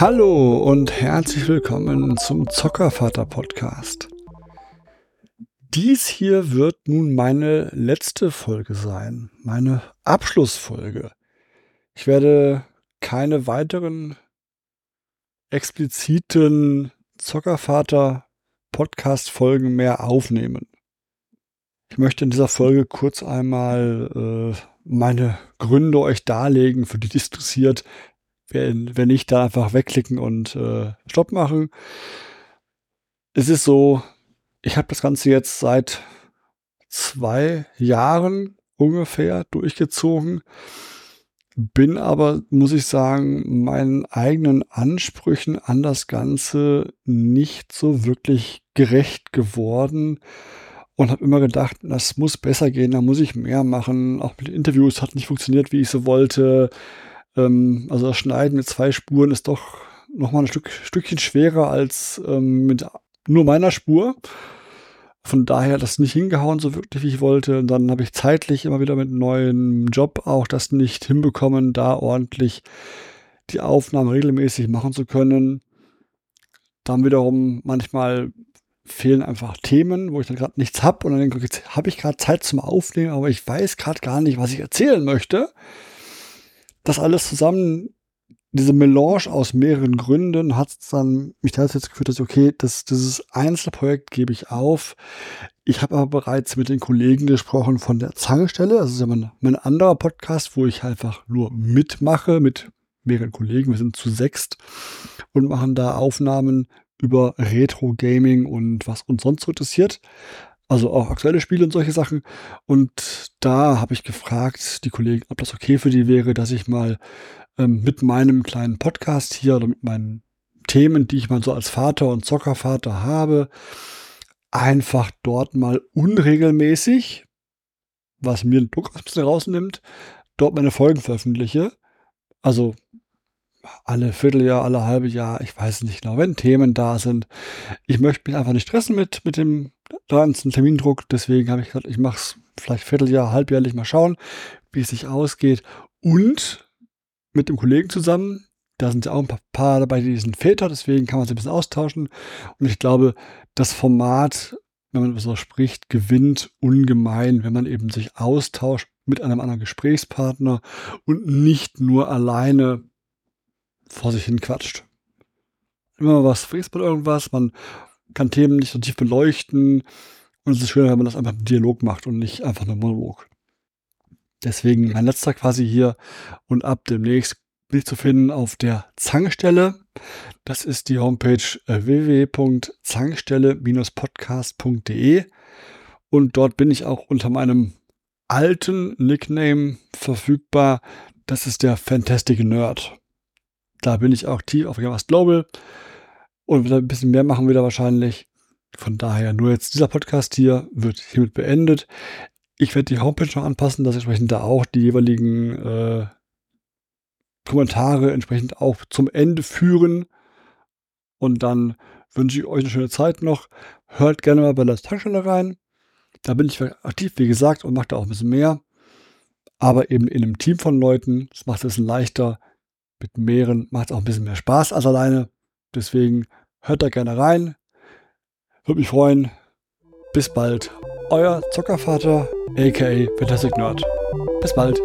Hallo und herzlich willkommen zum Zockervater Podcast. Dies hier wird nun meine letzte Folge sein, meine Abschlussfolge. Ich werde keine weiteren expliziten Zockervater Podcast Folgen mehr aufnehmen. Ich möchte in dieser Folge kurz einmal äh, meine Gründe euch darlegen, für die es interessiert, wenn, wenn nicht, da einfach wegklicken und äh, Stopp machen. Es ist so, ich habe das Ganze jetzt seit zwei Jahren ungefähr durchgezogen, bin aber, muss ich sagen, meinen eigenen Ansprüchen an das Ganze nicht so wirklich gerecht geworden und habe immer gedacht, das muss besser gehen, da muss ich mehr machen. Auch mit Interviews hat nicht funktioniert, wie ich so wollte. Ähm, also das Schneiden mit zwei Spuren ist doch nochmal ein Stück, Stückchen schwerer als ähm, mit nur meiner Spur. Von daher hat das nicht hingehauen, so wirklich, wie ich wollte. Und dann habe ich zeitlich immer wieder mit einem neuen Job auch das nicht hinbekommen, da ordentlich die Aufnahmen regelmäßig machen zu können. Dann wiederum manchmal fehlen einfach Themen, wo ich dann gerade nichts habe und dann denke ich, jetzt habe ich gerade Zeit zum Aufnehmen, aber ich weiß gerade gar nicht, was ich erzählen möchte das alles zusammen, diese Melange aus mehreren Gründen hat dann mich dazu geführt, dass ich, okay, das, dieses Einzelprojekt gebe ich auf. Ich habe aber bereits mit den Kollegen gesprochen von der Zankstelle. Das ist ja mein, mein anderer Podcast, wo ich einfach nur mitmache mit mehreren Kollegen. Wir sind zu sechst und machen da Aufnahmen über Retro-Gaming und was uns sonst so interessiert. Also auch aktuelle Spiele und solche Sachen. Und da habe ich gefragt, die Kollegen, ob das okay für die wäre, dass ich mal ähm, mit meinem kleinen Podcast hier oder mit meinen Themen, die ich mal so als Vater und Zockervater habe, einfach dort mal unregelmäßig, was mir den Druck ein bisschen rausnimmt, dort meine Folgen veröffentliche. Also alle Vierteljahr, alle halbe Jahr, ich weiß nicht genau, wenn Themen da sind. Ich möchte mich einfach nicht stressen mit, mit dem ganzen Termindruck. Deswegen habe ich gesagt, ich mache es vielleicht Vierteljahr, halbjährlich mal schauen, wie es sich ausgeht. Und mit dem Kollegen zusammen, da sind ja auch ein paar dabei, die sind Väter, deswegen kann man sich ein bisschen austauschen. Und ich glaube, das Format, wenn man so spricht, gewinnt ungemein, wenn man eben sich austauscht mit einem anderen Gesprächspartner und nicht nur alleine vor sich hin quatscht. Immer was fräst bei irgendwas, man kann Themen nicht so tief beleuchten und es ist schöner, wenn man das einfach im Dialog macht und nicht einfach nur Monolog. Deswegen mein letzter quasi hier und ab demnächst bin zu finden auf der Zankstelle. Das ist die Homepage äh, www.zankstelle-podcast.de und dort bin ich auch unter meinem alten Nickname verfügbar. Das ist der Fantastic Nerd. Da bin ich auch tief auf Gamers Global und ein bisschen mehr machen wir da wahrscheinlich. Von daher nur jetzt dieser Podcast hier wird hiermit beendet. Ich werde die Homepage noch anpassen, dass entsprechend da auch die jeweiligen äh, Kommentare entsprechend auch zum Ende führen. Und dann wünsche ich euch eine schöne Zeit noch. Hört gerne mal bei der Tankstelle rein. Da bin ich aktiv, wie gesagt, und mache da auch ein bisschen mehr. Aber eben in einem Team von Leuten. Das macht es ein bisschen leichter mit mehreren macht es auch ein bisschen mehr Spaß als alleine. Deswegen hört da gerne rein. Würde mich freuen. Bis bald. Euer Zockervater, aka Fantastic Nerd. Bis bald.